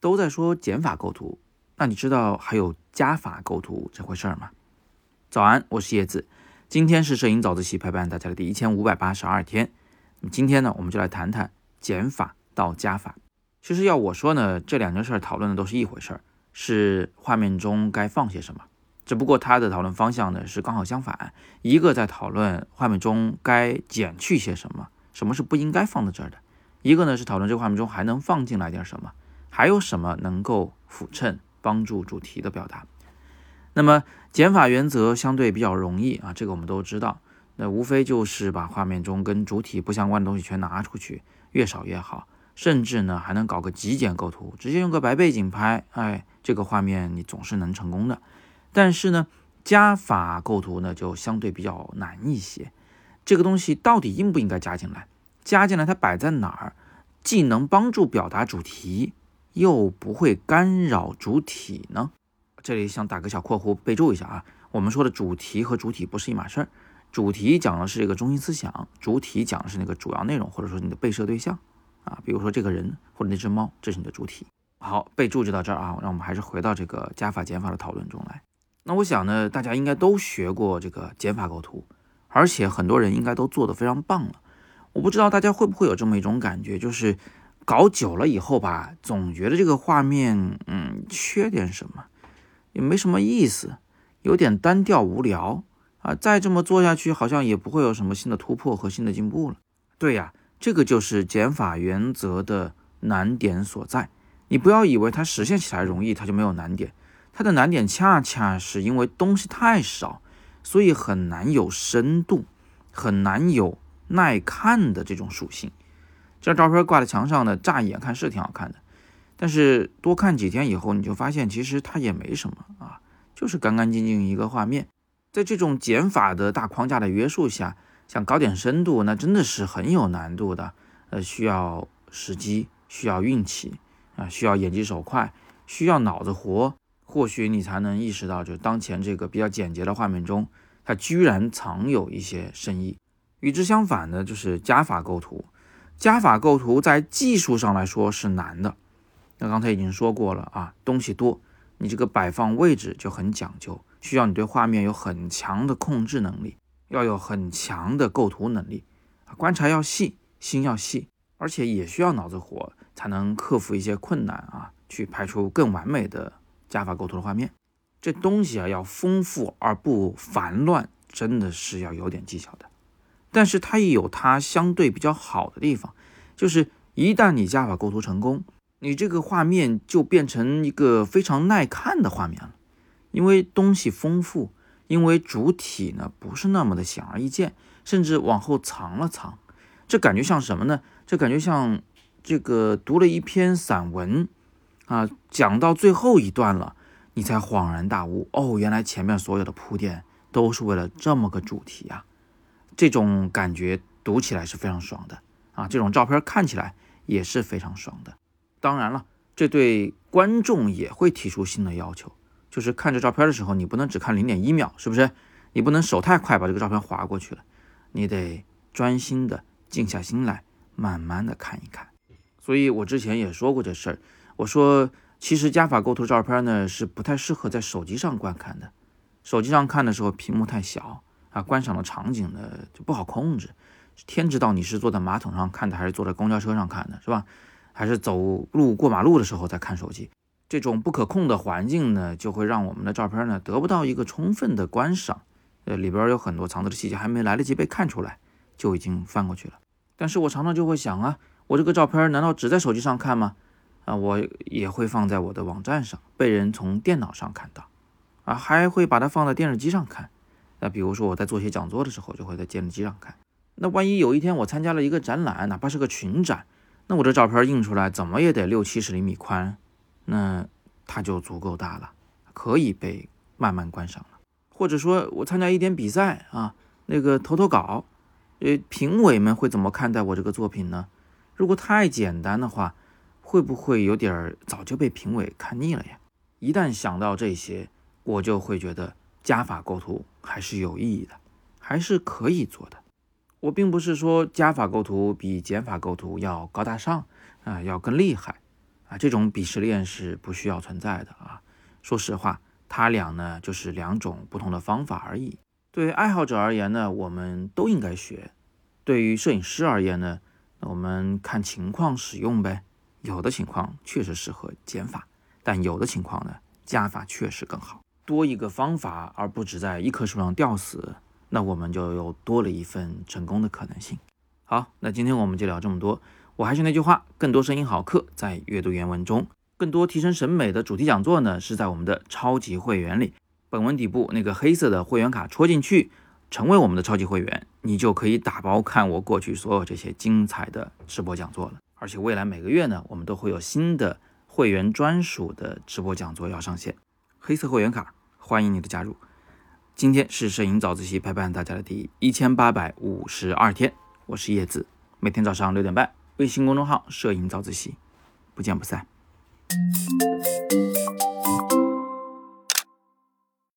都在说减法构图，那你知道还有加法构图这回事儿吗？早安，我是叶子，今天是摄影早自习陪伴大家的第一千五百八十二天。那么今天呢，我们就来谈谈减法到加法。其实要我说呢，这两件事讨论的都是一回事儿，是画面中该放些什么。只不过它的讨论方向呢是刚好相反，一个在讨论画面中该减去些什么，什么是不应该放在这儿的；一个呢是讨论这个画面中还能放进来点什么。还有什么能够辅衬帮助主题的表达？那么减法原则相对比较容易啊，这个我们都知道。那无非就是把画面中跟主体不相关的东西全拿出去，越少越好。甚至呢还能搞个极简构图，直接用个白背景拍，哎，这个画面你总是能成功的。但是呢加法构图呢就相对比较难一些。这个东西到底应不应该加进来？加进来它摆在哪儿，既能帮助表达主题？又不会干扰主体呢？这里想打个小括弧，备注一下啊。我们说的主题和主体不是一码事儿。主题讲的是这个中心思想，主体讲的是那个主要内容，或者说你的被摄对象啊。比如说这个人或者那只猫，这是你的主体。好，备注就到这儿啊。让我们还是回到这个加法减法的讨论中来。那我想呢，大家应该都学过这个减法构图，而且很多人应该都做得非常棒了。我不知道大家会不会有这么一种感觉，就是。搞久了以后吧，总觉得这个画面，嗯，缺点什么，也没什么意思，有点单调无聊啊。再这么做下去，好像也不会有什么新的突破和新的进步了。对呀，这个就是减法原则的难点所在。你不要以为它实现起来容易，它就没有难点。它的难点恰恰是因为东西太少，所以很难有深度，很难有耐看的这种属性。这张照片挂在墙上呢，乍一眼看是挺好看的，但是多看几天以后，你就发现其实它也没什么啊，就是干干净净一个画面。在这种减法的大框架的约束下，想搞点深度，那真的是很有难度的。呃，需要时机，需要运气啊，需要眼疾手快，需要脑子活，或许你才能意识到，就当前这个比较简洁的画面中，它居然藏有一些深意。与之相反的，就是加法构图。加法构图在技术上来说是难的，那刚才已经说过了啊，东西多，你这个摆放位置就很讲究，需要你对画面有很强的控制能力，要有很强的构图能力，观察要细，心要细，而且也需要脑子活，才能克服一些困难啊，去拍出更完美的加法构图的画面。这东西啊要丰富而不繁乱，真的是要有点技巧的。但是它也有它相对比较好的地方，就是一旦你加法构图成功，你这个画面就变成一个非常耐看的画面了，因为东西丰富，因为主体呢不是那么的显而易见，甚至往后藏了藏，这感觉像什么呢？这感觉像这个读了一篇散文啊，讲到最后一段了，你才恍然大悟，哦，原来前面所有的铺垫都是为了这么个主题啊。这种感觉读起来是非常爽的啊！这种照片看起来也是非常爽的。当然了，这对观众也会提出新的要求，就是看这照片的时候，你不能只看零点一秒，是不是？你不能手太快把这个照片划过去了，你得专心的静下心来，慢慢的看一看。所以我之前也说过这事儿，我说其实加法构图照片呢是不太适合在手机上观看的，手机上看的时候屏幕太小。啊，观赏的场景呢就不好控制，天知道你是坐在马桶上看的，还是坐在公交车上看的，是吧？还是走路过马路的时候在看手机？这种不可控的环境呢，就会让我们的照片呢得不到一个充分的观赏。呃，里边有很多藏着的细节，还没来得及被看出来，就已经翻过去了。但是我常常就会想啊，我这个照片难道只在手机上看吗？啊，我也会放在我的网站上，被人从电脑上看到，啊，还会把它放在电视机上看。那比如说我在做些讲座的时候，就会在电视机上看。那万一有一天我参加了一个展览，哪怕是个群展，那我这照片印出来怎么也得六七十厘米宽，那它就足够大了，可以被慢慢观赏了。或者说我参加一点比赛啊，那个投投稿，呃，评委们会怎么看待我这个作品呢？如果太简单的话，会不会有点早就被评委看腻了呀？一旦想到这些，我就会觉得。加法构图还是有意义的，还是可以做的。我并不是说加法构图比减法构图要高大上啊，要更厉害啊，这种鄙视链是不需要存在的啊。说实话，它俩呢就是两种不同的方法而已。对于爱好者而言呢，我们都应该学；对于摄影师而言呢，那我们看情况使用呗。有的情况确实适合减法，但有的情况呢，加法确实更好。多一个方法，而不只在一棵树上吊死。那我们就又多了一份成功的可能性。好，那今天我们就聊这么多。我还是那句话，更多声音好课在阅读原文中，更多提升审美的主题讲座呢是在我们的超级会员里。本文底部那个黑色的会员卡戳进去，成为我们的超级会员，你就可以打包看我过去所有这些精彩的直播讲座了。而且未来每个月呢，我们都会有新的会员专属的直播讲座要上线。黑色会员卡，欢迎你的加入。今天是摄影早自习陪伴大家的第一千八百五十二天，我是叶子，每天早上六点半，微信公众号“摄影早自习”，不见不散。